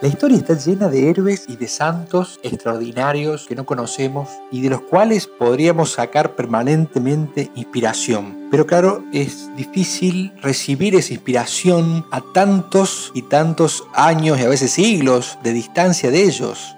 La historia está llena de héroes y de santos extraordinarios que no conocemos y de los cuales podríamos sacar permanentemente inspiración. Pero claro, es difícil recibir esa inspiración a tantos y tantos años y a veces siglos de distancia de ellos.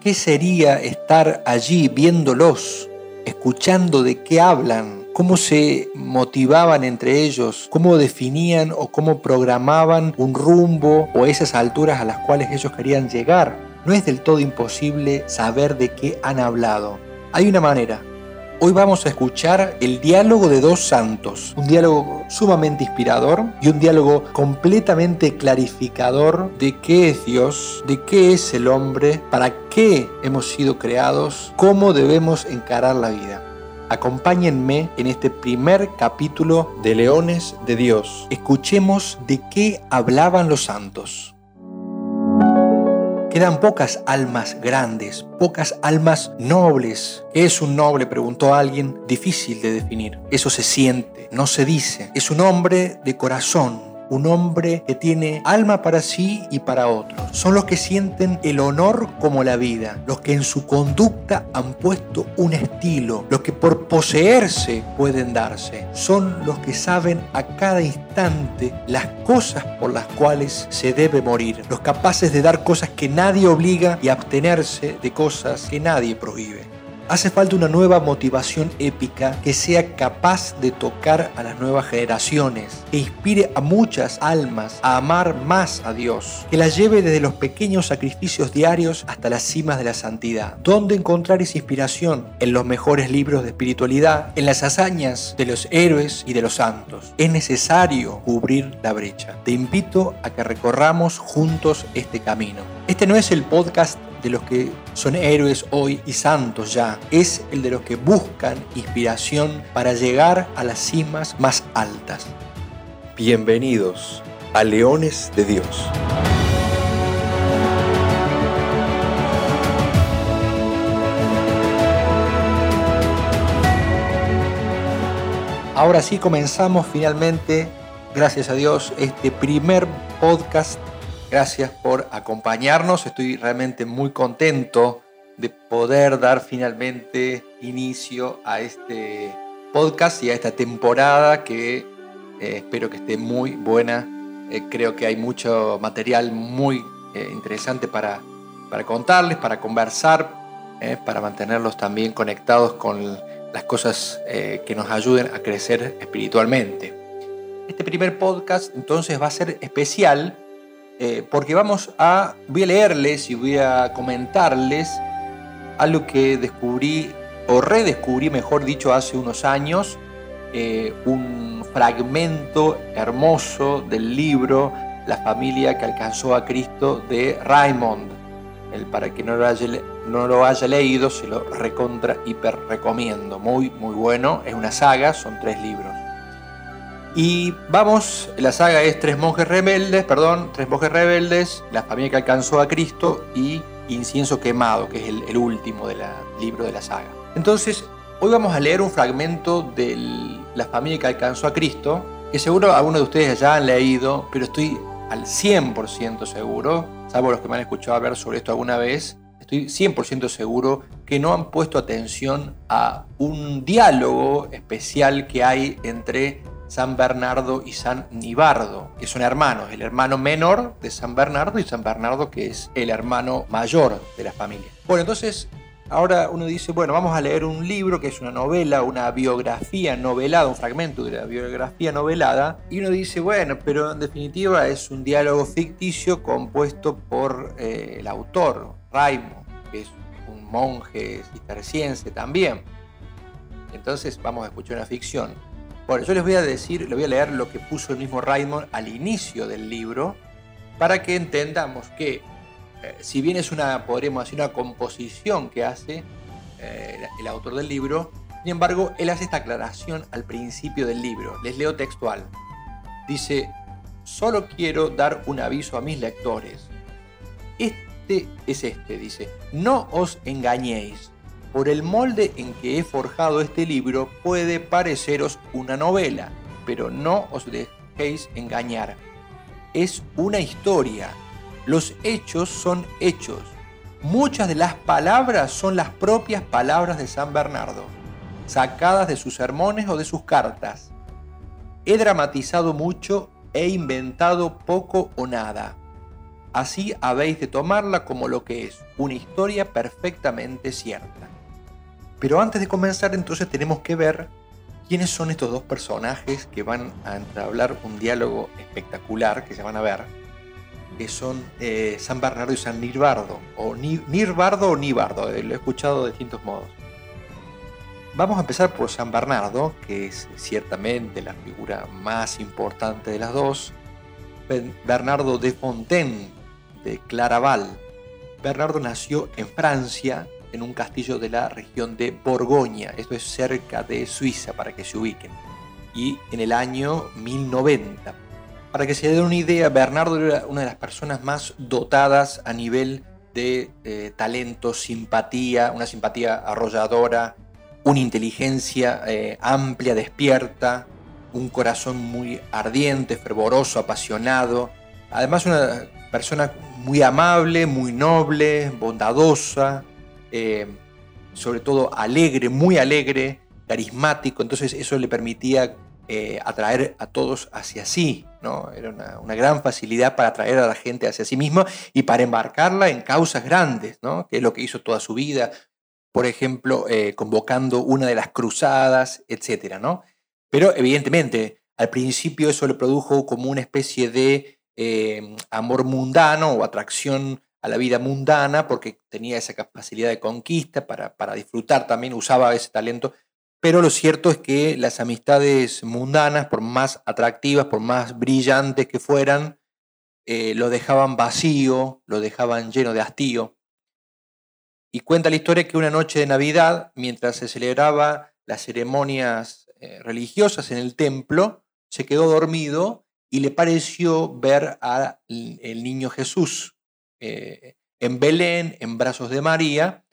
¿Qué sería estar allí viéndolos, escuchando de qué hablan, cómo se motivaban entre ellos, cómo definían o cómo programaban un rumbo o esas alturas a las cuales ellos querían llegar. No es del todo imposible saber de qué han hablado. Hay una manera. Hoy vamos a escuchar el diálogo de dos santos, un diálogo sumamente inspirador y un diálogo completamente clarificador de qué es Dios, de qué es el hombre, para qué hemos sido creados, cómo debemos encarar la vida. Acompáñenme en este primer capítulo de Leones de Dios. Escuchemos de qué hablaban los santos. Quedan pocas almas grandes, pocas almas nobles. ¿Qué es un noble? preguntó alguien. Difícil de definir. Eso se siente, no se dice. Es un hombre de corazón, un hombre que tiene alma para sí y para otros. Son los que sienten el honor como la vida, los que en su conducta han puesto un estilo, los que por poseerse pueden darse. Son los que saben a cada instante las cosas por las cuales se debe morir, los capaces de dar cosas que nadie obliga y abstenerse de cosas que nadie prohíbe. Hace falta una nueva motivación épica que sea capaz de tocar a las nuevas generaciones, que inspire a muchas almas a amar más a Dios, que las lleve desde los pequeños sacrificios diarios hasta las cimas de la santidad. ¿Dónde encontrar esa inspiración? En los mejores libros de espiritualidad, en las hazañas de los héroes y de los santos. Es necesario cubrir la brecha. Te invito a que recorramos juntos este camino. Este no es el podcast de los que son héroes hoy y santos ya, es el de los que buscan inspiración para llegar a las cimas más altas. Bienvenidos a Leones de Dios. Ahora sí comenzamos finalmente, gracias a Dios, este primer podcast Gracias por acompañarnos. Estoy realmente muy contento de poder dar finalmente inicio a este podcast y a esta temporada que eh, espero que esté muy buena. Eh, creo que hay mucho material muy eh, interesante para, para, contarles, para conversar, para mantenerlos también conectados con las cosas que nos ayuden a crecer espiritualmente. Este primer podcast entonces va a ser especial eh, porque vamos a, voy a leerles y voy a comentarles algo que descubrí, o redescubrí, mejor dicho, hace unos años, eh, un fragmento hermoso del libro La familia que alcanzó a Cristo de Raymond. El, para que no lo, haya, leído, se lo recontra hiper recomiendo. Muy, muy bueno. Es una saga, son tres libros. Y vamos, la saga es Tres monjes rebeldes, perdón, Tres monjes rebeldes, la familia que alcanzó a Cristo y Incienso quemado, que es el, último del libro de la saga. Entonces, hoy vamos a leer un fragmento de la familia que alcanzó a Cristo, que seguro algunos de ustedes ya han leído, pero estoy al 100% seguro, salvo los que me han escuchado hablar sobre esto alguna vez, estoy 100% seguro que no han puesto atención a un diálogo especial que hay entre San Bernardo y San Nibardo, que son hermanos, el hermano menor de San Bernardo y San Bernardo que es el hermano mayor de la familia. Bueno, entonces ahora uno dice, bueno, vamos a leer un libro que es una novela, una biografía novelada, un fragmento de la biografía novelada, y uno dice, bueno, pero en definitiva es un diálogo ficticio compuesto por eh, el autor, Raimo, que es un monje cisterciense también. Entonces vamos a escuchar una ficción. Bueno, yo les voy a decir, les voy a leer lo que puso el mismo Raymond al inicio del libro, para que entendamos que, eh, si bien es una, podríamos decir, una composición que hace eh, el autor del libro, sin embargo, él hace esta aclaración al principio del libro. Les leo textual. Dice, solo quiero dar un aviso a mis lectores. Este es este, dice, no os engañéis por el molde en que he forjado este libro puede pareceros una novela, pero no os dejéis engañar. Es una historia, Los hechos son hechos. Muchas de las palabras son las propias palabras de San Bernardo, sacadas de sus sermones o de sus cartas. He dramatizado mucho, he inventado poco o nada. Así habéis de tomarla como lo que es, una historia perfectamente cierta. Pero antes de comenzar entonces tenemos que ver quiénes son estos dos personajes que van a entablar un diálogo espectacular que se van a ver, que son eh, San Bernardo y San Nirbardo, o Nirbardo o Nibardo, eh, lo he escuchado de distintos modos. Vamos a empezar por San Bernardo, que es ciertamente la figura más importante de las dos. Bernardo de Fontaine, de Claraval. Bernardo nació en Francia en un castillo de la región de Borgoña, esto es cerca de Suiza para que se ubiquen, y en el año 1090. Para que se den una idea, Bernardo era una de las personas más dotadas a nivel de eh, talento, simpatía, una simpatía arrolladora, una inteligencia eh, amplia, despierta, un corazón muy ardiente, fervoroso, apasionado. Además una persona muy amable, muy noble, bondadosa, eh, sobre todo alegre, muy alegre, carismático, entonces eso le permitía eh, atraer a todos hacia sí, ¿no? Era una, gran facilidad para atraer a la gente hacia sí mismo y para embarcarla en causas grandes, ¿no? Que es lo que hizo toda su vida, por ejemplo, eh, convocando una de las cruzadas, etcétera, ¿no? Pero evidentemente, al principio eso le produjo como una especie de amor mundano o atracción a la vida mundana porque tenía esa capacidad de conquista para, para disfrutar también, usaba ese talento. Pero lo cierto es que las amistades mundanas, por más atractivas, por más brillantes que fueran, eh, lo dejaban vacío, lo dejaban lleno de hastío. Y cuenta la historia que una noche de Navidad, mientras se celebraba las ceremonias eh, religiosas en el templo, se quedó dormido y le pareció ver al niño Jesús eh, en Belén, en brazos de María,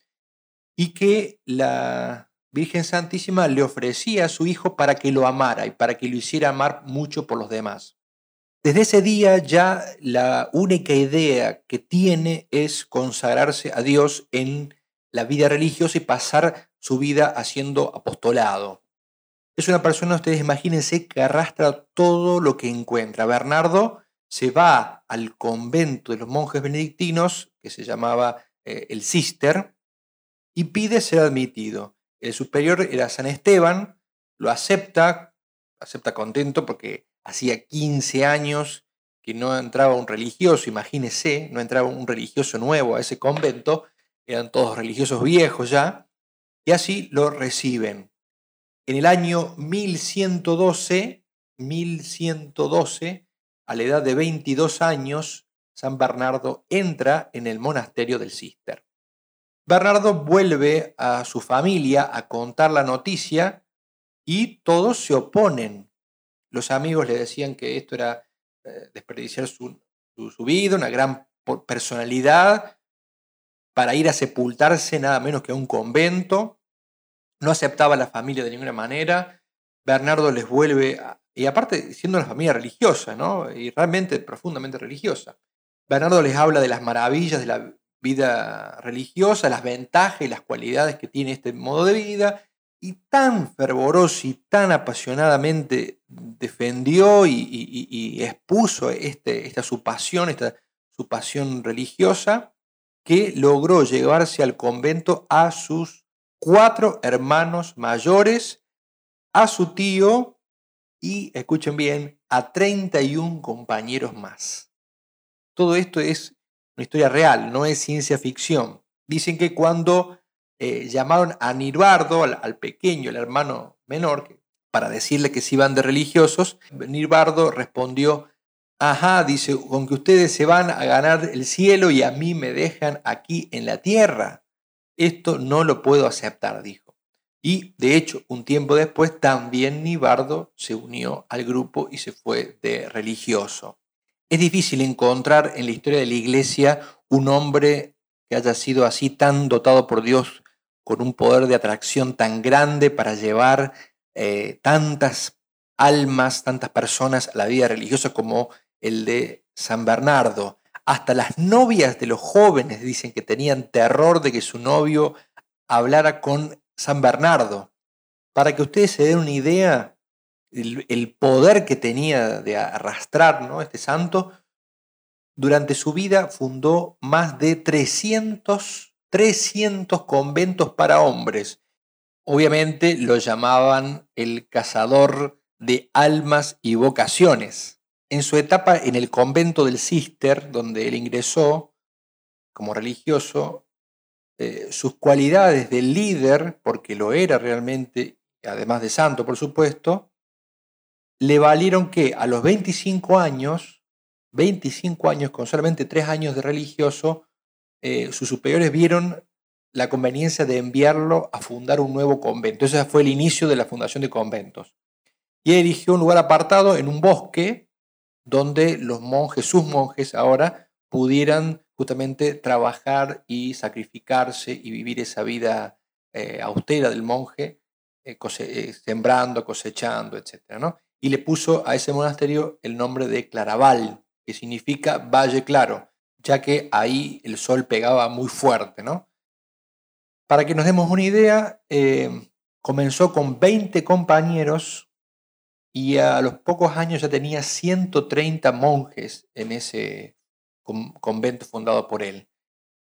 y que la Virgen Santísima le ofrecía a su hijo para que lo amara y para que lo hiciera amar mucho por los demás. Desde ese día ya la única idea que tiene es consagrarse a Dios en la vida religiosa y pasar su vida haciendo apostolado. Es una persona, ustedes imagínense, que arrastra todo lo que encuentra. Bernardo se va al convento de los monjes benedictinos, que se llamaba eh, el Cister, y pide ser admitido. El superior era San Esteban, lo acepta, acepta contento porque hacía 15 años que no entraba un religioso, imagínese, no entraba un religioso nuevo a ese convento, eran todos religiosos viejos ya, y así lo reciben. En el año 1112, 1112, a la edad de 22 años, San Bernardo entra en el monasterio del Cister. Bernardo vuelve a su familia a contar la noticia y todos se oponen. Los amigos le decían que esto era eh, desperdiciar su, su vida, una gran personalidad, para ir a sepultarse nada menos que a un convento. No aceptaba a la familia de ninguna manera. Bernardo les vuelve a, y aparte siendo una familia religiosa, ¿no? Y realmente profundamente religiosa. Bernardo les habla de las maravillas de la vida religiosa, las ventajas y las cualidades que tiene este modo de vida, y tan fervoroso y tan apasionadamente defendió y, expuso este, esta su pasión, esta su pasión religiosa, que logró llevarse al convento a sus cuatro hermanos mayores, a su tío y, escuchen bien, a 31 compañeros más. Todo esto es una historia real, no es ciencia ficción. Dicen que cuando eh, llamaron a Nirbardo, al, pequeño, el hermano menor, para decirle que se iban de religiosos, Nirbardo respondió, ajá, dice, con que ustedes se van a ganar el cielo y a mí me dejan aquí en la tierra. Esto no lo puedo aceptar, dijo. Y de hecho, un tiempo después también Nibardo se unió al grupo y se fue de religioso. Es difícil encontrar en la historia de la iglesia un hombre que haya sido así tan dotado por Dios con un poder de atracción tan grande para llevar eh, tantas almas, tantas personas a la vida religiosa como el de San Bernardo. hasta las novias de los jóvenes dicen que tenían terror de que su novio hablara con San Bernardo. Para que ustedes se den una idea, el, poder que tenía de arrastrar ¿no? este santo, durante su vida fundó más de 300, 300 conventos para hombres. Obviamente lo llamaban el cazador de almas y vocaciones. En su etapa en el convento del Cister, donde él ingresó como religioso, eh, sus cualidades de líder, porque lo era realmente, además de santo, por supuesto, le valieron que a los 25 años, 25 años con solamente 3 años de religioso, eh, sus superiores vieron la conveniencia de enviarlo a fundar un nuevo convento. Ese fue el inicio de la fundación de conventos. Y eligió un lugar apartado en un bosque donde los monjes, sus monjes ahora, pudieran justamente trabajar y sacrificarse y vivir esa vida eh, austera del monje, eh, eh, sembrando, cosechando, etc. ¿no? Y le puso a ese monasterio el nombre de Claraval, que significa valle claro, ya que ahí el sol pegaba muy fuerte. ¿no? Para que nos demos una idea, comenzó con 20 compañeros y a los pocos años ya tenía 130 monjes en ese convento fundado por él.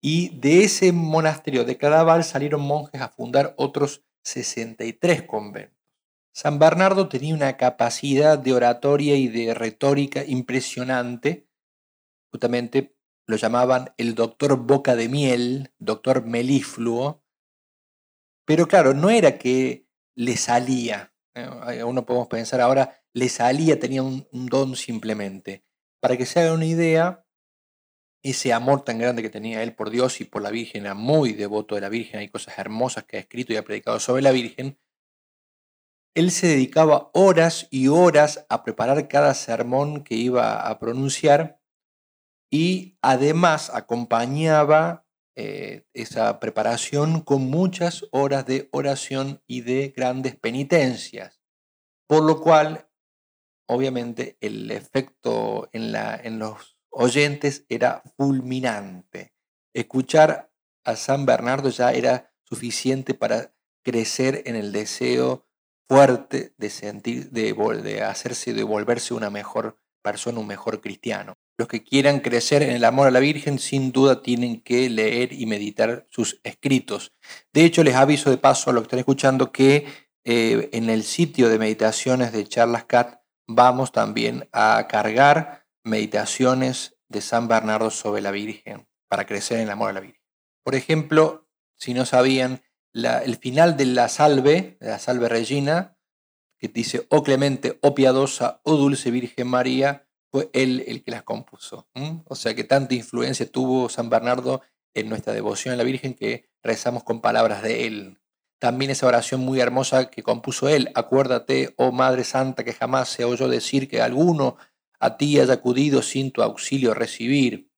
Y de ese monasterio de Cadaval salieron monjes a fundar otros 63 conventos. San Bernardo tenía una capacidad de oratoria y de retórica impresionante. Justamente lo llamaban el doctor Boca de Miel, doctor melifluo. Pero claro, no era que le salía, uno podemos pensar ahora, le salía, tenía un, don simplemente. Para que se haga una idea, ese amor tan grande que tenía él por Dios y por la Virgen, era muy devoto de la Virgen, hay cosas hermosas que ha escrito y ha predicado sobre la Virgen, él se dedicaba horas y horas a preparar cada sermón que iba a pronunciar y además acompañaba eh, esa preparación con muchas horas de oración y de grandes penitencias, por lo cual, obviamente, el efecto en, la, en los oyentes era fulminante. Escuchar a San Bernardo ya era suficiente para crecer en el deseo fuerte de sentir, de, hacerse, de volverse una mejor persona, un mejor cristiano. Los que quieran crecer en el amor a la Virgen, sin duda tienen que leer y meditar sus escritos. De hecho, les aviso de paso a los que están escuchando que eh, en el sitio de meditaciones de Charlas Cat vamos también a cargar meditaciones de San Bernardo sobre la Virgen para crecer en el amor a la Virgen. Por ejemplo, si no sabían, el final de la salve, de la salve Regina, que dice, oh clemente, oh piadosa, oh dulce Virgen María, fue él el que las compuso. O sea que tanta influencia tuvo San Bernardo en nuestra devoción a la Virgen que rezamos con palabras de él. También esa oración muy hermosa que compuso él, acuérdate, oh Madre Santa, que jamás se oyó decir que alguno a ti haya acudido sin tu auxilio recibir.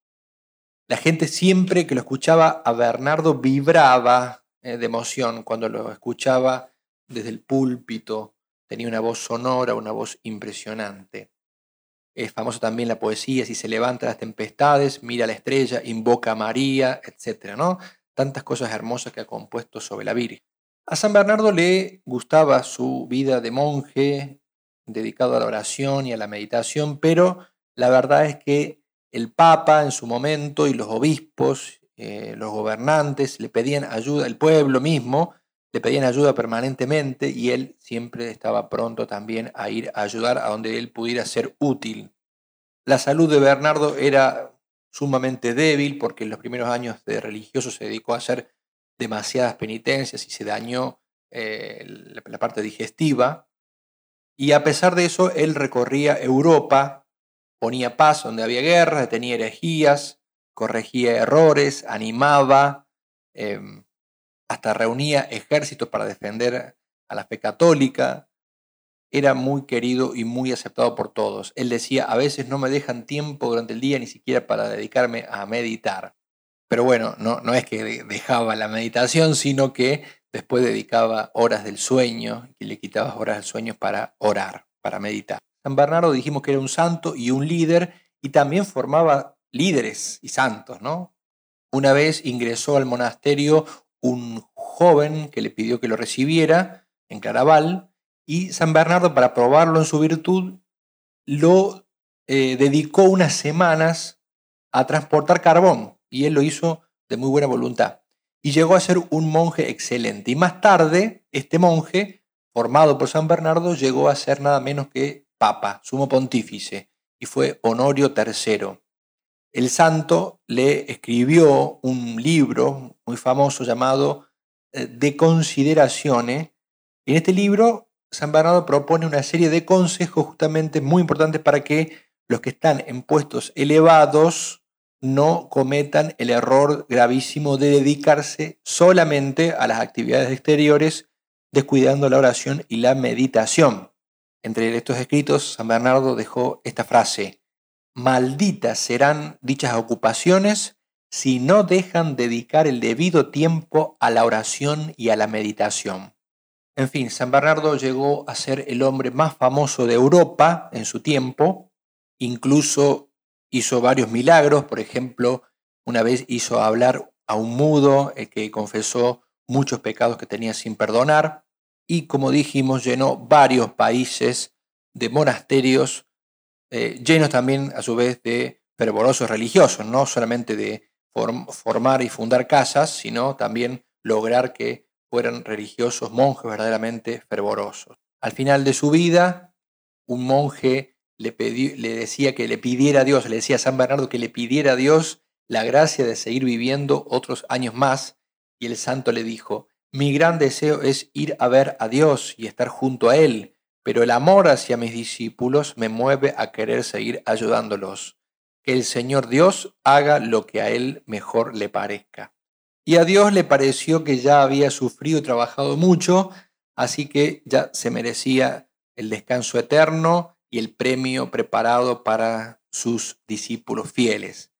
La gente siempre que lo escuchaba a Bernardo vibraba eh, de emoción cuando lo escuchaba desde el púlpito. Tenía una voz sonora, una voz impresionante. Es famoso también la poesía, si se levanta las tempestades, mira la estrella, invoca a María, etc. ¿no? Tantas cosas hermosas que ha compuesto sobre la Virgen. A San Bernardo le gustaba su vida de monje, dedicado a la oración y a la meditación, pero la verdad es que el Papa en su momento y los obispos, eh, los gobernantes, le pedían ayuda, el pueblo mismo, le pedían ayuda permanentemente y él siempre estaba pronto también a ir a ayudar a donde él pudiera ser útil. La salud de Bernardo era sumamente débil porque en los primeros años de religioso se dedicó a hacer demasiadas penitencias y se dañó eh, la parte digestiva. Y a pesar de eso, él recorría Europa, ponía paz donde había guerra, detenía herejías, corregía errores, animaba, em, hasta reunía ejércitos para defender a la fe católica, era muy querido y muy aceptado por todos. Él decía, a veces no me dejan tiempo durante el día ni siquiera para dedicarme a meditar. Pero bueno, no, no es que dejaba la meditación, sino que después dedicaba horas del sueño y le quitaba horas del sueño para orar, para meditar. San Bernardo dijimos que era un santo y un líder y también formaba líderes y santos, ¿no? Una vez ingresó al monasterio un joven que le pidió que lo recibiera en Claraval y San Bernardo, para probarlo en su virtud, lo eh, dedicó unas semanas a transportar carbón y él lo hizo de muy buena voluntad. Y llegó a ser un monje excelente. Y más tarde, este monje, formado por San Bernardo, llegó a ser nada menos que papa, sumo pontífice, y fue Honorio III. El santo le escribió un libro muy famoso llamado eh, De Consideraciones. En este libro, San Bernardo propone una serie de consejos justamente muy importantes para que los que están en puestos elevados no cometan el error gravísimo de dedicarse solamente a las actividades exteriores, descuidando la oración y la meditación. Entre estos escritos, San Bernardo dejó esta frase, malditas serán dichas ocupaciones si no dejan dedicar el debido tiempo a la oración y a la meditación. En fin, San Bernardo llegó a ser el hombre más famoso de Europa en su tiempo, incluso hizo varios milagros, por ejemplo, una vez hizo hablar a un mudo el que confesó muchos pecados que tenía sin perdonar, y como dijimos, llenó varios países de monasterios, eh, llenos también a su vez de fervorosos religiosos, no solamente de formar y fundar casas, sino también lograr que fueran religiosos, monjes verdaderamente fervorosos. Al final de su vida, un monje le, le decía que le pidiera a Dios, le decía a San Bernardo que le pidiera a Dios la gracia de seguir viviendo otros años más, y el santo le dijo, mi gran deseo es ir a ver a Dios y estar junto a Él, pero el amor hacia mis discípulos me mueve a querer seguir ayudándolos. Que el Señor Dios haga lo que a Él mejor le parezca. Y a Dios le pareció que ya había sufrido y trabajado mucho, así que ya se merecía el descanso eterno y el premio preparado para sus discípulos fieles.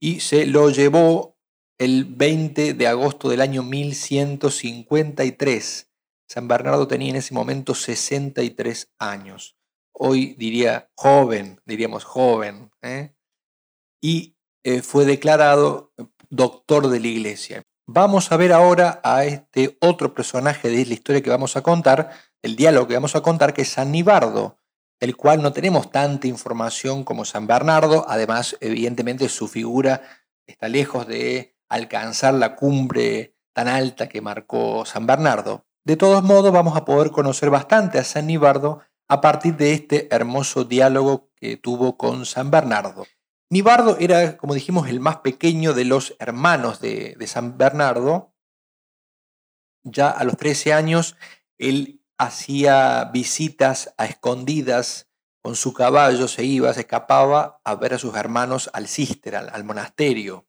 Y se lo llevó el 20 de agosto del año 1153. San Bernardo tenía en ese momento 63 años. Hoy diría joven, diríamos joven. ¿eh? Y eh, fue declarado doctor de la iglesia. Vamos a ver ahora a este otro personaje de la historia que vamos a contar, el diálogo que vamos a contar, que es San Nibardo del cual no tenemos tanta información como San Bernardo. Además, evidentemente, su figura está lejos de alcanzar la cumbre tan alta que marcó San Bernardo. De todos modos, vamos a poder conocer bastante a San Nibardo a partir de este hermoso diálogo que tuvo con San Bernardo. Nibardo era, como dijimos, el más pequeño de los hermanos de, de San Bernardo. Ya a los 13 años, él hacía visitas a escondidas con su caballo, se iba, se escapaba a ver a sus hermanos al cister, al, monasterio.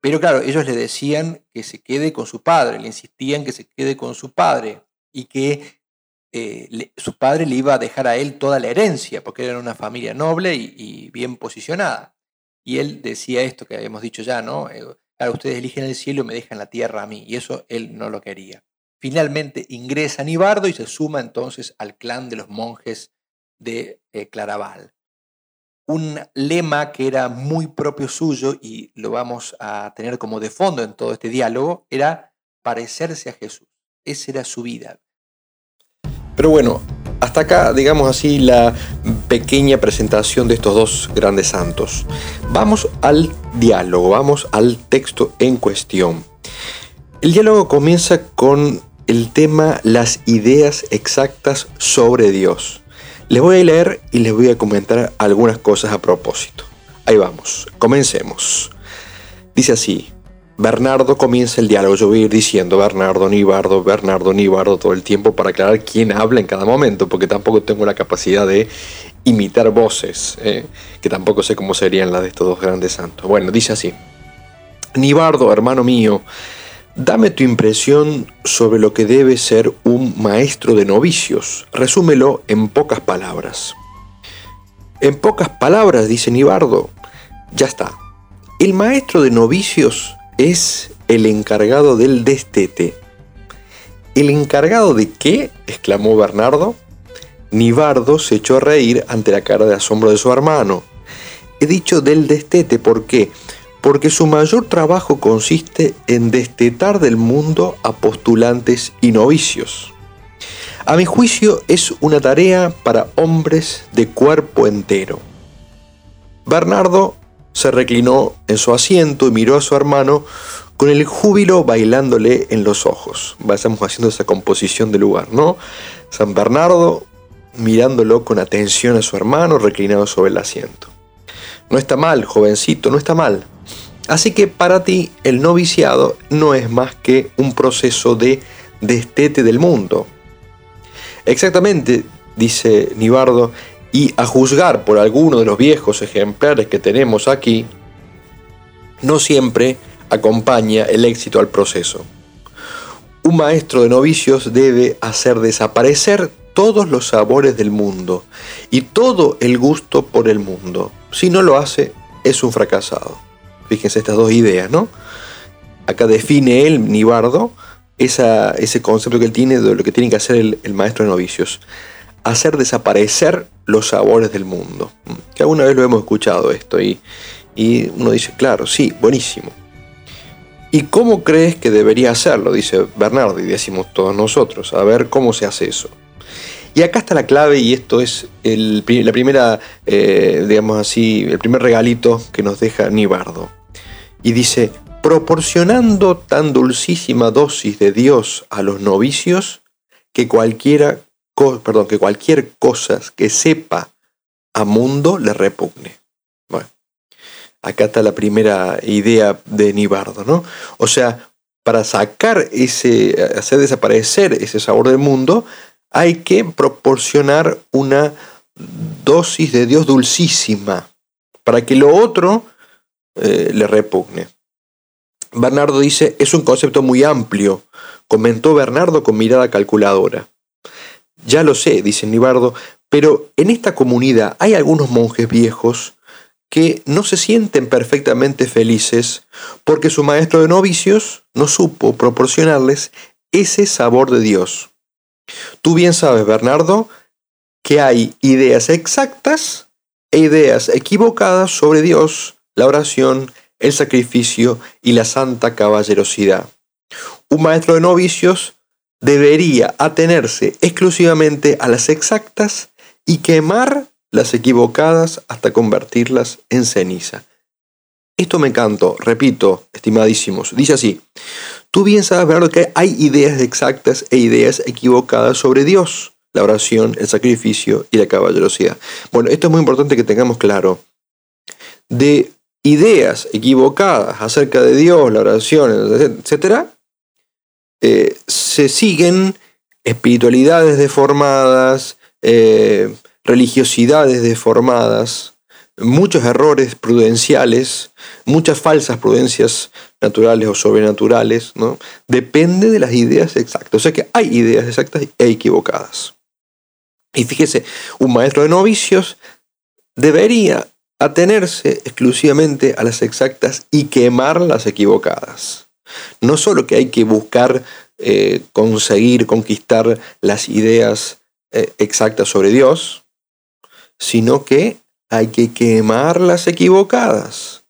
Pero claro, ellos le decían que se quede con su padre, le insistían que se quede con su padre y que eh, su padre le iba a dejar a él toda la herencia, porque era una familia noble y, bien posicionada. Y él decía esto que habíamos dicho ya, ¿no? Eh, claro, ustedes eligen el cielo y me dejan la tierra a mí, y eso él no lo quería. Finalmente ingresa Nibardo y se suma entonces al clan de los monjes de eh, Claraval. Un lema que era muy propio suyo y lo vamos a tener como de fondo en todo este diálogo era parecerse a Jesús. Esa era su vida. Pero bueno, hasta acá, digamos así, la pequeña presentación de estos dos grandes santos. Vamos al diálogo, vamos al texto en cuestión. El diálogo comienza con el tema las ideas exactas sobre Dios. Les voy a leer y les voy a comentar algunas cosas a propósito. Ahí vamos, comencemos. Dice así, Bernardo comienza el diálogo, yo voy a ir diciendo Bernardo, Nibardo, Bernardo, Nibardo todo el tiempo para aclarar quién habla en cada momento, porque tampoco tengo la capacidad de imitar voces, eh, que tampoco sé cómo serían las de estos dos grandes santos. Bueno, dice así, Nibardo, hermano mío, Dame tu impresión sobre lo que debe ser un maestro de novicios. Resúmelo en pocas palabras. En pocas palabras, dice Nibardo. Ya está. El maestro de novicios es el encargado del destete. ¿El encargado de qué? exclamó Bernardo. Nibardo se echó a reír ante la cara de asombro de su hermano. he dicho del destete, ¿por qué? Porque su mayor trabajo consiste en destetar del mundo a postulantes y novicios. A mi juicio es una tarea para hombres de cuerpo entero. Bernardo se reclinó en su asiento y miró a su hermano con el júbilo bailándole en los ojos. Vayamos haciendo esa composición de lugar, ¿no? San Bernardo mirándolo con atención a su hermano reclinado sobre el asiento. No está mal, jovencito, no está mal. Así que para ti el noviciado no es más que un proceso de destete del mundo. Exactamente, dice Nibardo, y a juzgar por alguno de los viejos ejemplares que tenemos aquí, no siempre acompaña el éxito al proceso. Un maestro de novicios debe hacer desaparecer todos los sabores del mundo y todo el gusto por el mundo. Si no lo hace, es un fracasado. Fíjense estas dos ideas, ¿no? Acá define él, Nibardo, ese concepto que él tiene de lo que tiene que hacer el, maestro de novicios. Hacer desaparecer los sabores del mundo. Que alguna vez lo hemos escuchado esto y, y uno dice, claro, sí, buenísimo. ¿Y cómo crees que debería hacerlo? Dice Bernardo y decimos todos nosotros. A ver cómo se hace eso. Y acá está la clave y esto es el, la primera, eh, digamos así, el primer regalito que nos deja Nibardo. Y dice, proporcionando tan dulcísima dosis de Dios a los novicios que cualquiera, perdón, que cualquier cosa que sepa a mundo le repugne. Bueno, acá está la primera idea de Nibardo, ¿no? O sea, para sacar ese, hacer desaparecer ese sabor del mundo, hay que proporcionar una dosis de Dios dulcísima para que lo otro eh, le repugne. Bernardo dice, es un concepto muy amplio, comentó Bernardo con mirada calculadora. Ya lo sé, dice Nibardo, pero en esta comunidad hay algunos monjes viejos que no se sienten perfectamente felices porque su maestro de novicios no supo proporcionarles ese sabor de Dios. Tú bien sabes, Bernardo, que hay ideas exactas e ideas equivocadas sobre Dios, la oración, el sacrificio y la santa caballerosidad. Un maestro de novicios debería atenerse exclusivamente a las exactas y quemar las equivocadas hasta convertirlas en ceniza. Esto me encantó, repito, estimadísimos, dice así, tú bien sabes, Bernardo, que hay ideas exactas e ideas equivocadas sobre Dios, la oración, el sacrificio y la caballerosidad. Bueno, esto es muy importante que tengamos claro. De ideas equivocadas acerca de Dios, la oración, etc., eh, se siguen espiritualidades deformadas, eh, religiosidades deformadas, muchos errores prudenciales, muchas falsas prudencias naturales o sobrenaturales, ¿no? Depende de las ideas exactas. O sea que hay ideas exactas e equivocadas. Y fíjese, un maestro de novicios debería atenerse exclusivamente a las exactas y quemar las equivocadas. No solo que hay que buscar eh, conseguir, conquistar las ideas eh, exactas sobre Dios, sino que hay que quemar las equivocadas.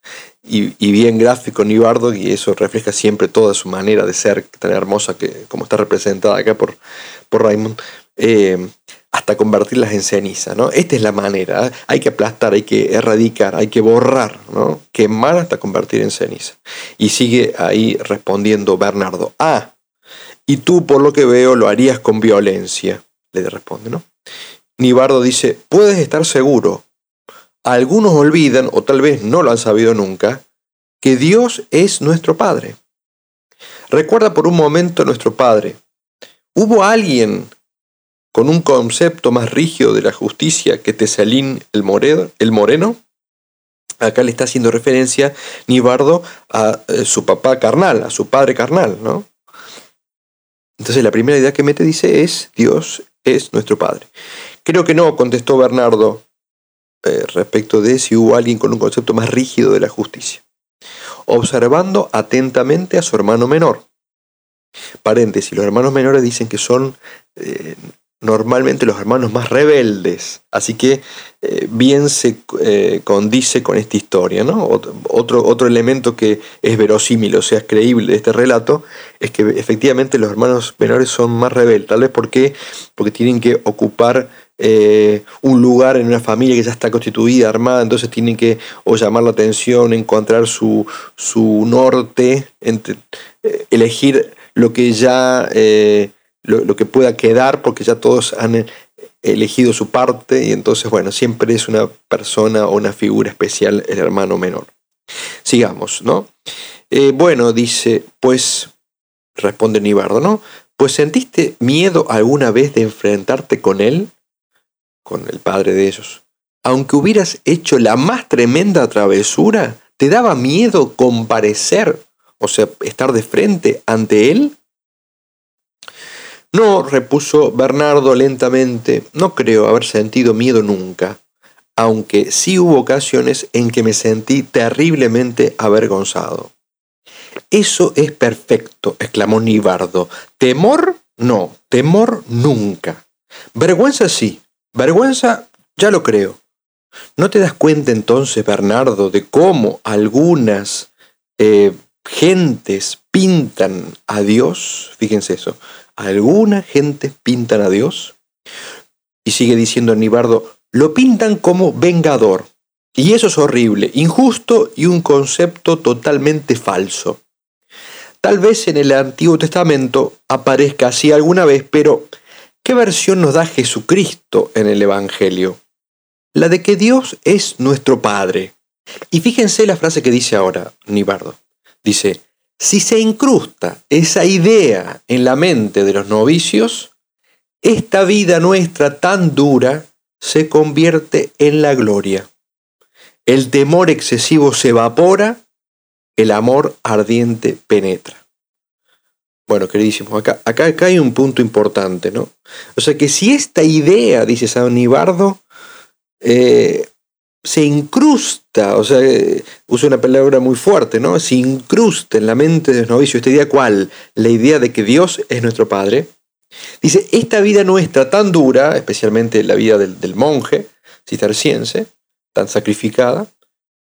Y, bien gráfico Nibardo, y eso refleja siempre toda su manera de ser tan hermosa que, como está representada acá por, por Raymond, eh, hasta convertirlas en ceniza. ¿no? Esta es la manera, ¿eh? hay que aplastar, hay que erradicar, hay que borrar, ¿no? quemar hasta convertir en ceniza. Y sigue ahí respondiendo Bernardo, ah, y tú por lo que veo lo harías con violencia, le responde. ¿no? Nibardo dice, puedes estar seguro, algunos olvidan, o tal vez no lo han sabido nunca, que Dios es nuestro Padre. Recuerda por un momento nuestro Padre. ¿Hubo alguien con un concepto más rígido de la justicia que Tesalín el Moreno? El moreno? Acá le está haciendo referencia Nibardo a eh, su papá carnal, a su padre carnal, ¿no? Entonces la primera idea que mete dice es Dios es nuestro Padre. Creo que no, contestó Bernardo, eh, respecto de si hubo alguien con un concepto más rígido de la justicia, observando atentamente a su hermano menor. Paréntesis, los hermanos menores dicen que son eh, normalmente los hermanos más rebeldes. Así que eh, bien se condice con esta historia. ¿no? Otro, otro elemento que es verosímil, o sea, es creíble de este relato, es que efectivamente los hermanos menores son más rebeldes. Tal vez porque tienen que ocupar eh, un lugar en una familia que ya está constituida, armada, entonces tienen que o llamar la atención, encontrar su, su norte, elegir lo que ya lo, que pueda quedar, porque ya todos han elegido su parte y entonces, bueno, siempre es una persona o una figura especial el hermano menor. Sigamos, ¿no? Eh, bueno, dice, pues, responde Nibardo, ¿no? Pues sentiste miedo alguna vez de enfrentarte con él, con el padre de ellos. Aunque hubieras hecho la más tremenda travesura, ¿te daba miedo comparecer, o sea, estar de frente ante él? No, repuso Bernardo lentamente, no creo haber sentido miedo nunca, aunque sí hubo ocasiones en que me sentí terriblemente avergonzado. Eso es perfecto, exclamó Nibardo. ¿Temor? No, temor nunca. Vergüenza sí, vergüenza ya lo creo. ¿No te das cuenta entonces, Bernardo, de cómo algunas eh, gentes pintan a Dios? Fíjense eso alguna gente pintan a Dios. Y sigue diciendo Nibardo, lo pintan como vengador. Y eso es horrible, injusto y un concepto totalmente falso. Tal vez en el Antiguo Testamento aparezca así alguna vez, pero ¿qué versión nos da Jesucristo en el Evangelio? La de que Dios es nuestro Padre. Y fíjense la frase que dice ahora Nibardo. Dice, si se incrusta esa idea en la mente de los novicios, esta vida nuestra tan dura se convierte en la gloria. El temor excesivo se evapora, el amor ardiente penetra. Bueno, queridísimos, acá, acá, hay un punto importante, ¿no? O sea que si esta idea, dice San Nibardo, eh, se incrusta, o sea, uso una palabra muy fuerte, ¿no? Se incrusta en la mente de los novicios esta idea cuál, la idea de que Dios es nuestro Padre. Dice, esta vida nuestra tan dura, especialmente la vida del, monje cisterciense, tan sacrificada,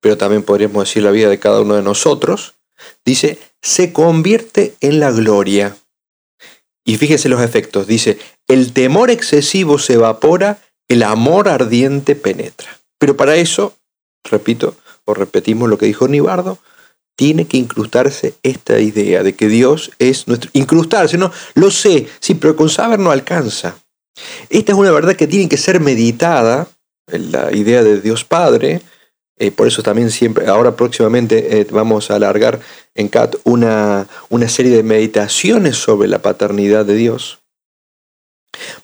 pero también podríamos decir la vida de cada uno de nosotros, dice, se convierte en la gloria. Y fíjese los efectos, dice, el temor excesivo se evapora, el amor ardiente penetra. Pero para eso, repito, o repetimos lo que dijo Nibardo, tiene que incrustarse esta idea de que Dios es nuestro... Incrustarse, no, lo sé, sí, pero con saber no alcanza. Esta es una verdad que tiene que ser meditada, la idea de Dios Padre, eh, por eso también siempre, ahora próximamente eh, vamos a alargar en CAT una, una serie de meditaciones sobre la paternidad de Dios,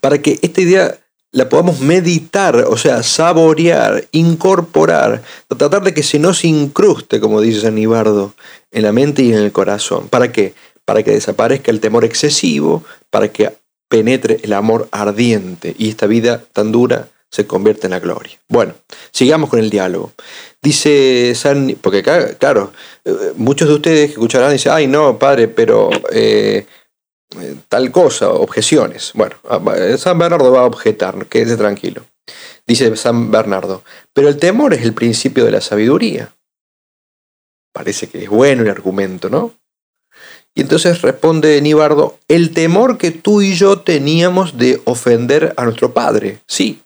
para que esta idea la podamos meditar, o sea, saborear, incorporar, tratar de que se nos incruste, como dice San Ibardo, en la mente y en el corazón. ¿Para qué? Para que desaparezca el temor excesivo, para que penetre el amor ardiente y esta vida tan dura se convierta en la gloria. Bueno, sigamos con el diálogo. Dice San, porque claro, eh, muchos de ustedes que escucharán dicen, ay no, padre, pero... Eh, eh, tal cosa, objeciones. Bueno, San Bernardo va a objetar, quédese tranquilo. Dice San Bernardo, pero el temor es el principio de la sabiduría. Parece que es bueno el argumento, ¿no? Y entonces responde Nibardo, el temor que tú y yo teníamos de ofender a nuestro padre, sí,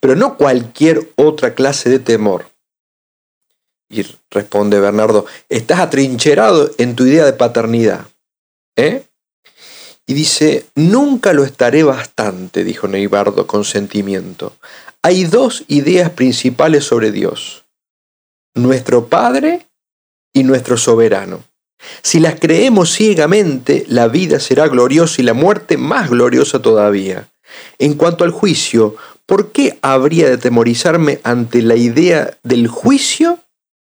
pero no cualquier otra clase de temor. Y responde Bernardo, estás atrincherado en tu idea de paternidad. ¿Eh? Y dice, nunca lo estaré bastante, dijo Neibardo con sentimiento. Hay dos ideas principales sobre Dios, nuestro Padre y nuestro soberano. Si las creemos ciegamente, la vida será gloriosa y la muerte más gloriosa todavía. En cuanto al juicio, ¿por qué habría de temorizarme ante la idea del juicio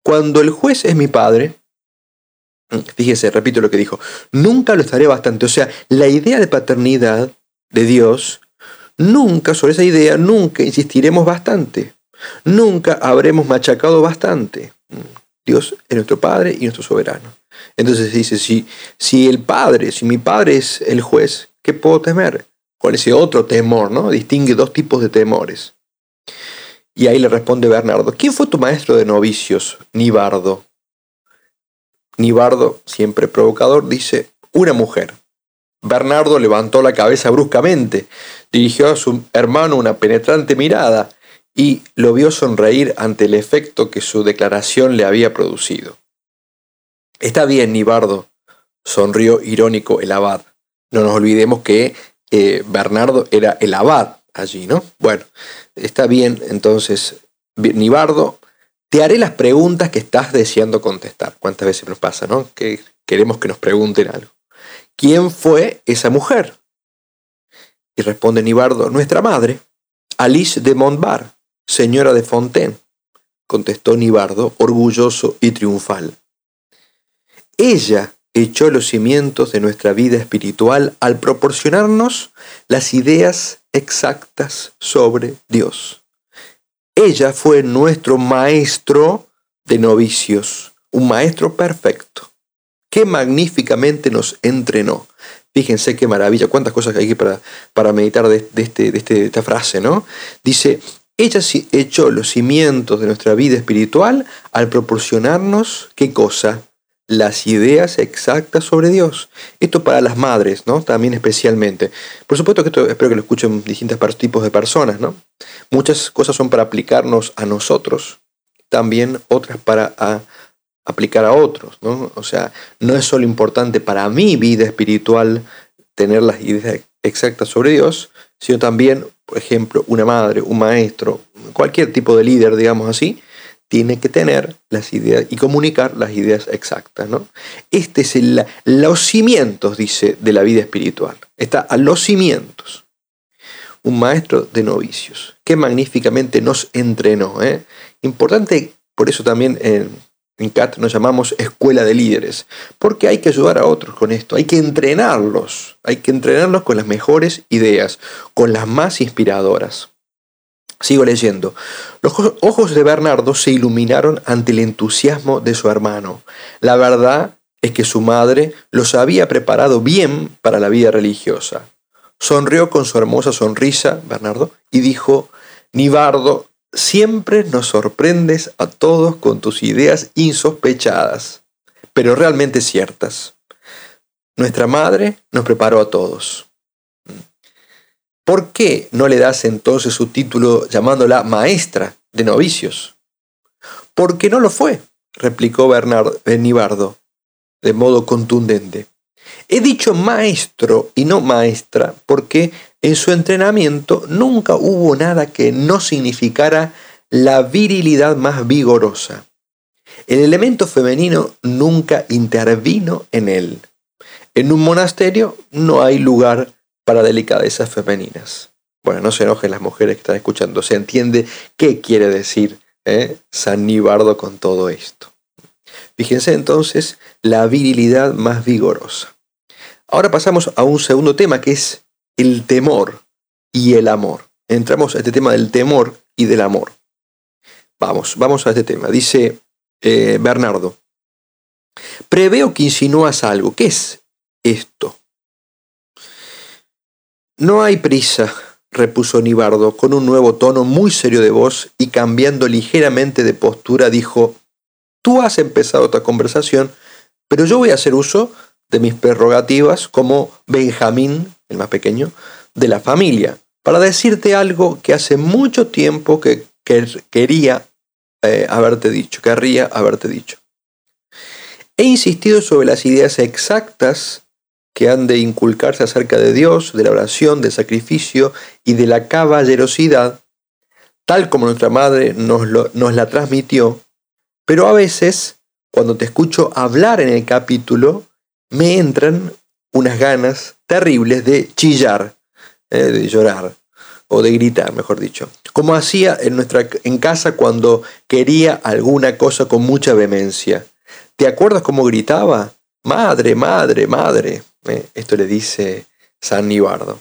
cuando el juez es mi Padre? Fíjese, repito lo que dijo, nunca lo estaré bastante. O sea, la idea de paternidad de Dios, nunca, sobre esa idea, nunca insistiremos bastante. Nunca habremos machacado bastante. Dios es nuestro Padre y nuestro soberano. Entonces dice, si, si el Padre, si mi Padre es el juez, ¿qué puedo temer? Con ese otro temor, ¿no? Distingue dos tipos de temores. Y ahí le responde Bernardo, ¿quién fue tu maestro de novicios? Nibardo. Nibardo, siempre provocador, dice, una mujer. Bernardo levantó la cabeza bruscamente, dirigió a su hermano una penetrante mirada y lo vio sonreír ante el efecto que su declaración le había producido. Está bien, Nibardo, sonrió irónico el abad. No nos olvidemos que eh, Bernardo era el abad allí, ¿no? Bueno, está bien, entonces, Nibardo, te haré las preguntas que estás deseando contestar. ¿Cuántas veces nos pasa, no? Que queremos que nos pregunten algo. ¿Quién fue esa mujer? Y responde Nibardo, nuestra madre, Alice de Montbar, señora de Fontaine, contestó Nibardo, orgulloso y triunfal. Ella echó los cimientos de nuestra vida espiritual al proporcionarnos las ideas exactas sobre Dios. Ella fue nuestro maestro de novicios, un maestro perfecto, que magníficamente nos entrenó. Fíjense qué maravilla, cuántas cosas hay aquí para, para meditar de, este, de, este, de esta frase, ¿no? Dice, ella echó los cimientos de nuestra vida espiritual al proporcionarnos, ¿qué cosa? Las ideas exactas sobre Dios. Esto para las madres, ¿no? También especialmente. Por supuesto que esto espero que lo escuchen distintos tipos de personas, ¿no? Muchas cosas son para aplicarnos a nosotros, también otras para aplicar a otros, ¿no? O sea, no es solo importante para mi vida espiritual tener las ideas exactas sobre Dios, sino también, por ejemplo, una madre, un maestro, cualquier tipo de líder, digamos así, tiene que tener las ideas y comunicar las ideas exactas. ¿no? Este es el, los cimientos, dice, de la vida espiritual. Está a los cimientos. Un maestro de novicios, que magníficamente nos entrenó. ¿eh? Importante, por eso también en, en CAT nos llamamos escuela de líderes, porque hay que ayudar a otros con esto, hay que entrenarlos, hay que entrenarlos con las mejores ideas, con las más inspiradoras. Sigo leyendo. Los ojos de Bernardo se iluminaron ante el entusiasmo de su hermano. La verdad es que su madre los había preparado bien para la vida religiosa. Sonrió con su hermosa sonrisa, Bernardo, y dijo, Nibardo, siempre nos sorprendes a todos con tus ideas insospechadas, pero realmente ciertas. Nuestra madre nos preparó a todos. ¿Por qué no le das entonces su título llamándola maestra de novicios? Porque no lo fue, replicó Bernardo, Benibardo, de modo contundente. He dicho maestro y no maestra porque en su entrenamiento nunca hubo nada que no significara la virilidad más vigorosa. El elemento femenino nunca intervino en él. En un monasterio no hay lugar para delicadezas femeninas. Bueno, no se enojen las mujeres que están escuchando, se entiende qué quiere decir ¿eh? San Nibardo con todo esto. Fíjense entonces la virilidad más vigorosa. Ahora pasamos a un segundo tema que es el temor y el amor. Entramos a este tema del temor y del amor. Vamos, vamos a este tema. Dice eh, Bernardo, preveo que insinúas algo. ¿Qué es esto? No hay prisa, repuso Nibardo, con un nuevo tono muy serio de voz y cambiando ligeramente de postura, dijo, Tú has empezado esta conversación, pero yo voy a hacer uso de mis prerrogativas como Benjamín, el más pequeño, de la familia, para decirte algo que hace mucho tiempo que, quería eh, haberte dicho, querría haberte dicho. He insistido sobre las ideas exactas que han de inculcarse acerca de Dios, de la oración, del sacrificio y de la caballerosidad, tal como nuestra madre nos, la transmitió, pero a veces, cuando te escucho hablar en el capítulo, me entran unas ganas terribles de chillar, eh, de llorar, o de gritar, mejor dicho, como hacía en, nuestra, en casa cuando quería alguna cosa con mucha vehemencia. ¿Te acuerdas cómo gritaba? Madre, madre, madre. Eh, esto le dice San Nibardo.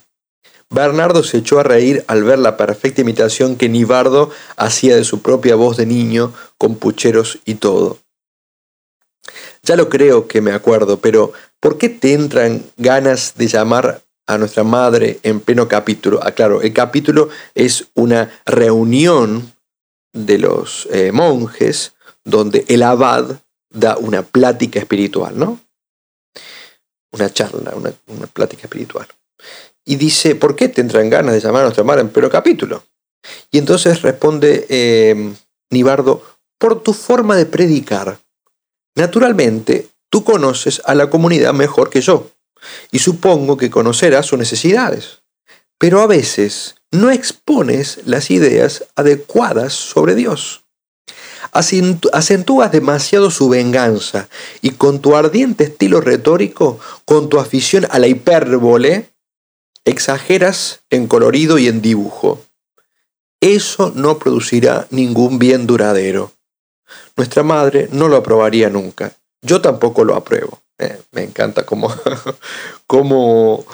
Bernardo se echó a reír al ver la perfecta imitación que Nibardo hacía de su propia voz de niño, con pucheros y todo. Ya lo creo que me acuerdo, pero ¿por qué te entran ganas de llamar a nuestra madre en pleno capítulo. Aclaro, ah, el capítulo es una reunión de los eh, monjes donde el abad da una plática espiritual, ¿no? Una charla, una, plática espiritual. Y dice, ¿por qué tendrán ganas de llamar a nuestra madre en pleno capítulo? Y entonces responde eh, Nibardo, por tu forma de predicar. Naturalmente, tú conoces a la comunidad mejor que yo y supongo que conocerás sus necesidades. Pero a veces no expones las ideas adecuadas sobre Dios. Acentúas demasiado su venganza y con tu ardiente estilo retórico, con tu afición a la hipérbole, exageras en colorido y en dibujo. Eso no producirá ningún bien duradero. Nuestra madre no lo aprobaría nunca. Yo tampoco lo apruebo. Eh, me encanta como, como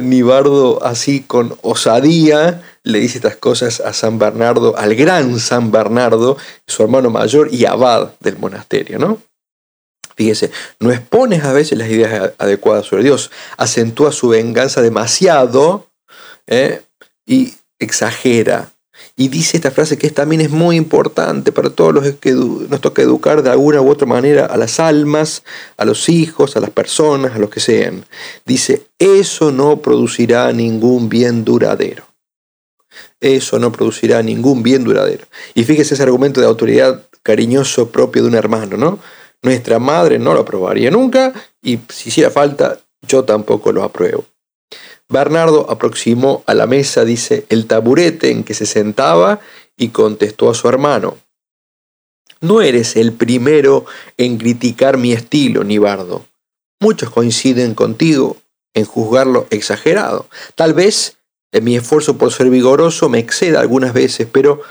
Nibardo así con osadía le dice estas cosas a San Bernardo, al gran San Bernardo, su hermano mayor y abad del monasterio, ¿no? Fíjese, no expones a veces las ideas adecuadas sobre Dios, acentúa su venganza demasiado ¿eh? y exagera y dice esta frase que también es muy importante para todos los que nos toca educar de alguna u otra manera a las almas, a los hijos, a las personas, a los que sean. Dice, eso no producirá ningún bien duradero. Eso no producirá ningún bien duradero. Y fíjese ese argumento de autoridad cariñoso propio de un hermano, ¿no? Nuestra madre no lo aprobaría nunca y si hiciera falta, yo tampoco lo apruebo. Bernardo aproximó a la mesa, dice, el taburete en que se sentaba y contestó a su hermano. No eres el primero en criticar mi estilo, Nibardo. Muchos coinciden contigo en juzgarlo exagerado. Tal vez en mi esfuerzo por ser vigoroso me exceda algunas veces, pero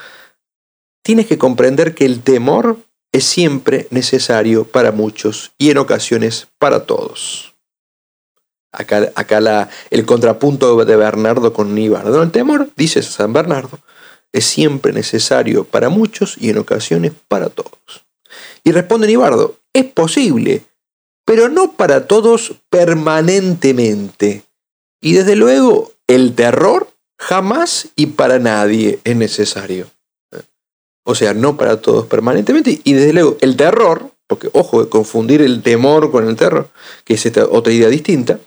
tienes que comprender que el temor es siempre necesario para muchos y en ocasiones para todos. Acá, la, el contrapunto de Bernardo con Nibardo. El temor, dice San Bernardo, es siempre necesario para muchos y en ocasiones para todos. Y responde Nibardo, es posible, pero no para todos permanentemente. Y desde luego, el terror jamás y para nadie es necesario. O sea, no para todos permanentemente. Y desde luego, el terror, porque ojo de confundir el temor con el terror, que es otra idea distinta,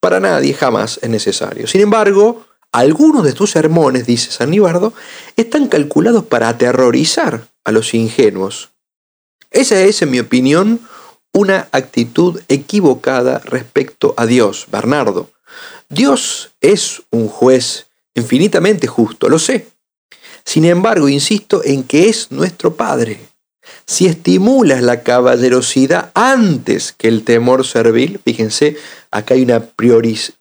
para nadie jamás es necesario. Sin embargo, algunos de tus sermones, dice San Nibardo, están calculados para aterrorizar a los ingenuos. Esa es, en mi opinión, una actitud equivocada respecto a Dios, Bernardo. Dios es un juez infinitamente justo, lo sé. Sin embargo, insisto en que es nuestro Padre. Si estimulas la caballerosidad antes que el temor servil, fíjense, acá hay una,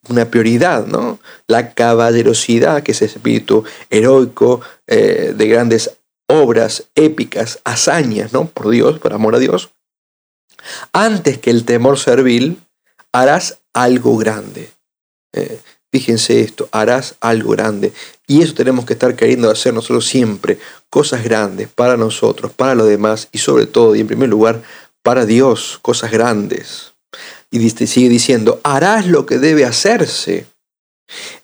una prioridad, ¿no? La caballerosidad, que es el espíritu heroico eh, de grandes obras épicas, hazañas, ¿no? Por Dios, por amor a Dios. Antes que el temor servil, harás algo grande. Eh, fíjense esto, harás algo grande. Y eso tenemos que estar queriendo hacer nosotros siempre, cosas grandes para nosotros, para los demás y sobre todo y en primer lugar para Dios, cosas grandes. Y sigue diciendo, harás lo que debe hacerse.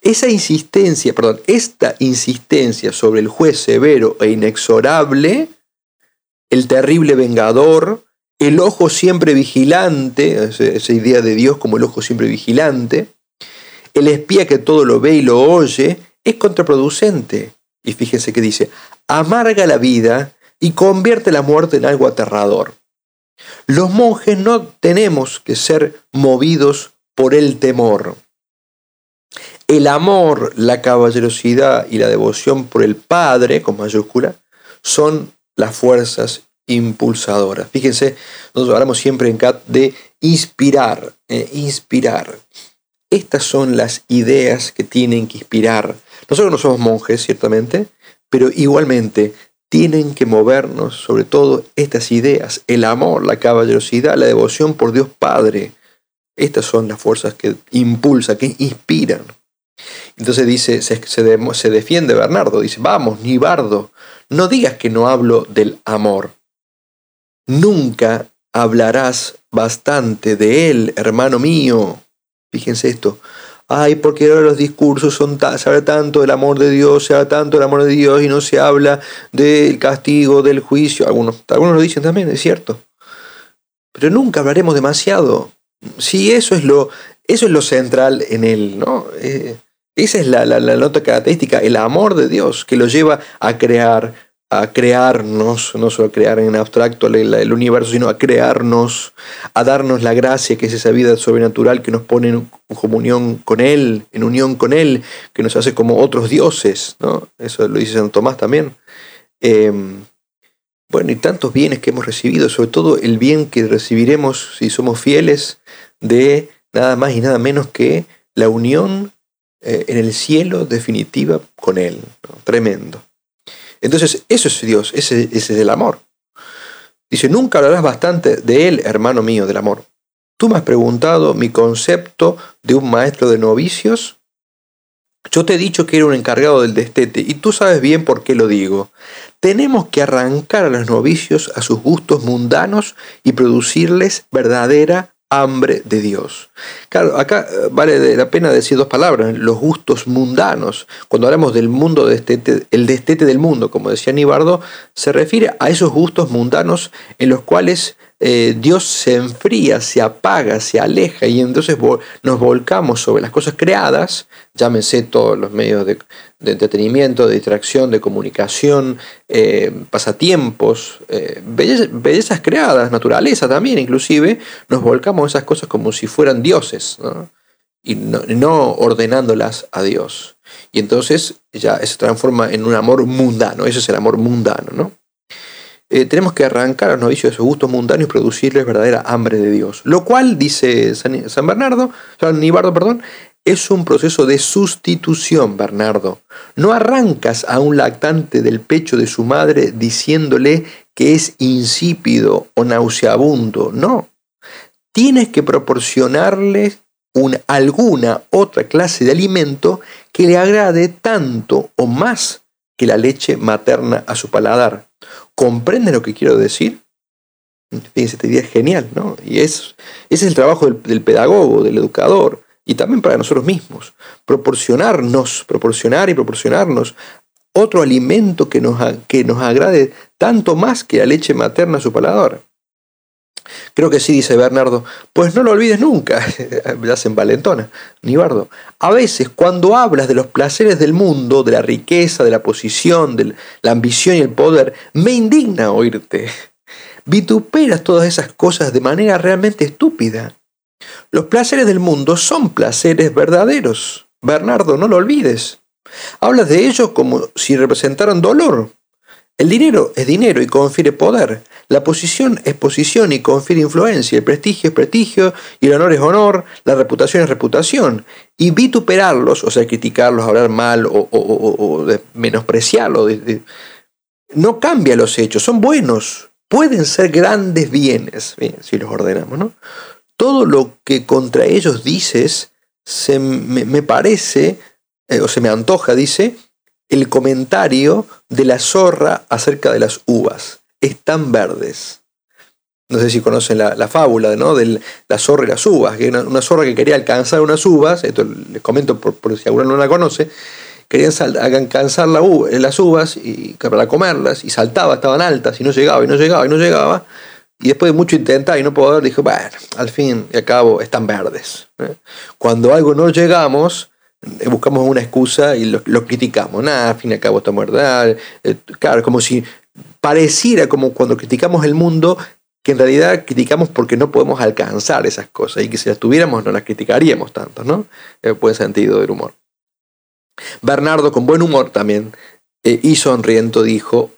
Esa insistencia, perdón, esta insistencia sobre el juez severo e inexorable, el terrible vengador, el ojo siempre vigilante, esa idea de Dios como el ojo siempre vigilante, el espía que todo lo ve y lo oye, es contraproducente. Y fíjense que dice, amarga la vida y convierte la muerte en algo aterrador. Los monjes no tenemos que ser movidos por el temor. El amor, la caballerosidad y la devoción por el Padre, con mayúscula, son las fuerzas impulsadoras. Fíjense, nosotros hablamos siempre en CAT de inspirar, eh, inspirar. Estas son las ideas que tienen que inspirar. Nosotros no somos monjes, ciertamente, pero igualmente tienen que movernos sobre todo estas ideas, el amor, la caballerosidad, la devoción por Dios Padre. Estas son las fuerzas que impulsan, que inspiran. Entonces dice, se, se defiende Bernardo, dice, vamos, Nibardo, no digas que no hablo del amor. Nunca hablarás bastante de él, hermano mío. Fíjense esto, ay, porque ahora los discursos son se habla tanto del amor de Dios, se habla tanto del amor de Dios y no se habla del castigo, del juicio. Algunos, algunos lo dicen también, es cierto. Pero nunca hablaremos demasiado. Sí, eso es lo, eso es lo central en él, ¿no? Eh, esa es la, la, la nota característica, el amor de Dios que lo lleva a crear, a crearnos, no solo a crear en abstracto el, universo, sino a crearnos, a darnos la gracia, que es esa vida sobrenatural que nos pone en comunión con Él, en unión con Él, que nos hace como otros dioses, ¿no? Eso lo dice San Tomás también. Em, bueno, y tantos bienes que hemos recibido, sobre todo el bien que recibiremos si somos fieles de nada más y nada menos que la unión eh, en el cielo definitiva con Él. Tremendo. Entonces, eso es Dios, ese, ese es el amor. Dice, nunca hablarás bastante de Él, hermano mío, del amor. Tú me has preguntado mi concepto de un maestro de novicios. Yo te he dicho que era un encargado del destete y tú sabes bien por qué lo digo. Tenemos que arrancar a los novicios a sus gustos mundanos y producirles verdadera hambre de Dios. Claro, acá eh, vale la pena decir dos palabras, los gustos mundanos. Cuando hablamos del mundo, destete, el destete del mundo, como decía Nibardo, se refiere a esos gustos mundanos en los cuales eh, Dios se enfría, se apaga, se aleja y entonces nos volcamos sobre las cosas creadas, llámense todos los medios de, entretenimiento, de distracción, de comunicación, eh, pasatiempos, eh, bellezas, creadas, naturaleza también inclusive, nos volcamos esas cosas como si fueran dioses y no, no ordenándolas a Dios. Y entonces ya se transforma en un amor mundano, ese es el amor mundano, ¿no? Eh, tenemos que arrancar a los novicios de sus gustos mundanos y producirles verdadera hambre de Dios. Lo cual, dice San, Bernardo, San Nibardo, perdón, es un proceso de sustitución, Bernardo. No arrancas a un lactante del pecho de su madre diciéndole que es insípido o nauseabundo. No. Tienes que proporcionarle alguna otra clase de alimento que le agrade tanto o más que la leche materna a su paladar. ¿Comprende lo que quiero decir? Fíjense, esta idea es genial, ¿no? Y es, ese es el trabajo del, pedagogo, del educador, y también para nosotros mismos. Proporcionarnos, proporcionar y proporcionarnos otro alimento que nos, que nos agrade tanto más que la leche materna su paladar. Creo que sí, dice Bernardo. Pues no lo olvides nunca, me hacen valentona, Nibardo. A veces, cuando hablas de los placeres del mundo, de la riqueza, de la posición, de la ambición y el poder, me indigna oírte. Vituperas todas esas cosas de manera realmente estúpida. Los placeres del mundo son placeres verdaderos. Bernardo, no lo olvides. Hablas de ellos como si representaran dolor. El dinero es dinero y confiere poder. La posición es posición y confiere influencia. El prestigio es prestigio y el honor es honor. La reputación es reputación. Y vituperarlos, o sea, criticarlos, hablar mal o, menospreciarlos, no cambia los hechos. Son buenos. Pueden ser grandes bienes, si los ordenamos. ¿no? Todo lo que contra ellos dices se me, parece, eh, o se me antoja, dice, el comentario de la zorra acerca de las uvas. Están verdes. No sé si conocen la, fábula ¿no? de la zorra y las uvas, que una, zorra que quería alcanzar unas uvas, esto les comento por, si alguno no la conoce, querían alcanzar la las uvas y, para comerlas y saltaba, estaban altas y no llegaba y no llegaba y no llegaba. Y después de mucho intentar y no poder, dijo, bueno, al fin y al cabo están verdes. ¿eh? Cuando algo no llegamos, eh, buscamos una excusa y lo, criticamos. Nada, al fin y al cabo está muerta. Eh, claro, como si pareciera como cuando criticamos el mundo que en realidad criticamos porque no podemos alcanzar esas cosas y que si las tuviéramos no las criticaríamos tanto, ¿no? El buen sentido del humor. Bernardo, con buen humor también, eh, y sonriendo, dijo,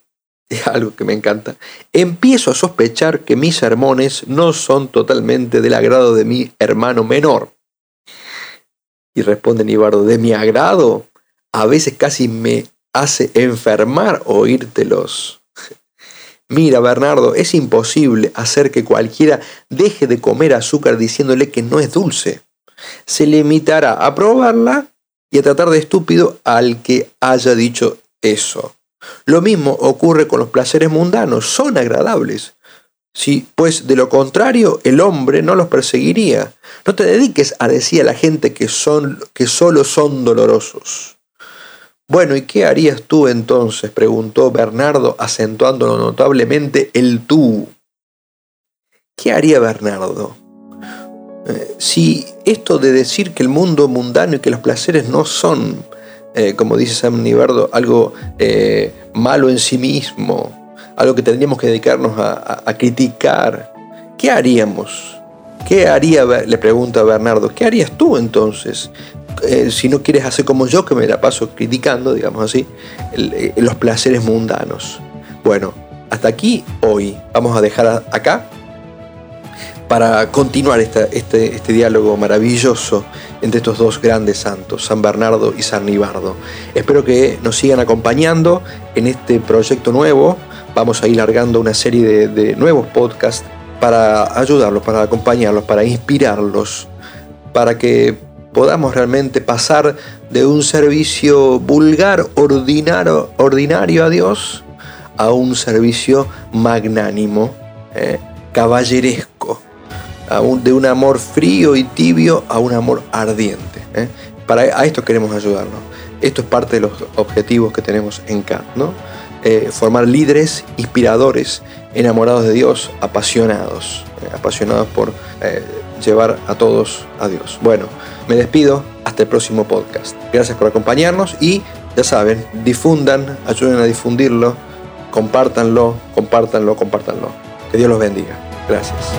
algo que me encanta, empiezo a sospechar que mis sermones no son totalmente del agrado de mi hermano menor. Y responde Nibardo, de mi agrado, a veces casi me hace enfermar oírtelos. Mira, Bernardo, es imposible hacer que cualquiera deje de comer azúcar diciéndole que no es dulce. Se limitará a probarla y a tratar de estúpido al que haya dicho eso. Lo mismo ocurre con los placeres mundanos, son agradables. Si, pues de lo contrario, el hombre no los perseguiría. No te dediques a decir a la gente que, son, que solo son dolorosos. Bueno, ¿y qué harías tú entonces? preguntó Bernardo, acentuándolo notablemente el tú. ¿Qué haría Bernardo? Eh, si esto de decir que el mundo mundano y que los placeres no son, eh, como dice Sam Niverdo, algo eh, malo en sí mismo, algo que tendríamos que dedicarnos a, criticar, ¿qué haríamos? ¿Qué haría, le pregunta a Bernardo, ¿qué harías tú entonces? Eh, si no quieres hacer como yo, que me la paso criticando, digamos así, eh, los placeres mundanos. Bueno, hasta aquí hoy. Vamos a dejar acá para continuar este, este diálogo maravilloso entre estos dos grandes santos, San Bernardo y San Nibardo. Espero que nos sigan acompañando en este proyecto nuevo vamos a ir largando una serie de, nuevos podcasts para ayudarlos, para acompañarlos, para inspirarlos, para que podamos realmente pasar de un servicio vulgar, ordinario, ordinario a Dios, a un servicio magnánimo, eh, caballeresco, de un amor frío y tibio a un amor ardiente. Eh. Para, a esto queremos ayudarnos. Esto es parte de los objetivos que tenemos en CAT, ¿no? Eh, formar líderes inspiradores, enamorados de Dios, apasionados, eh, apasionados por eh, llevar a todos a Dios. Bueno, me despido, hasta el próximo podcast. Gracias por acompañarnos y ya saben, difundan, ayuden a difundirlo, compártanlo, compártanlo, compártanlo. Que Dios los bendiga. Gracias.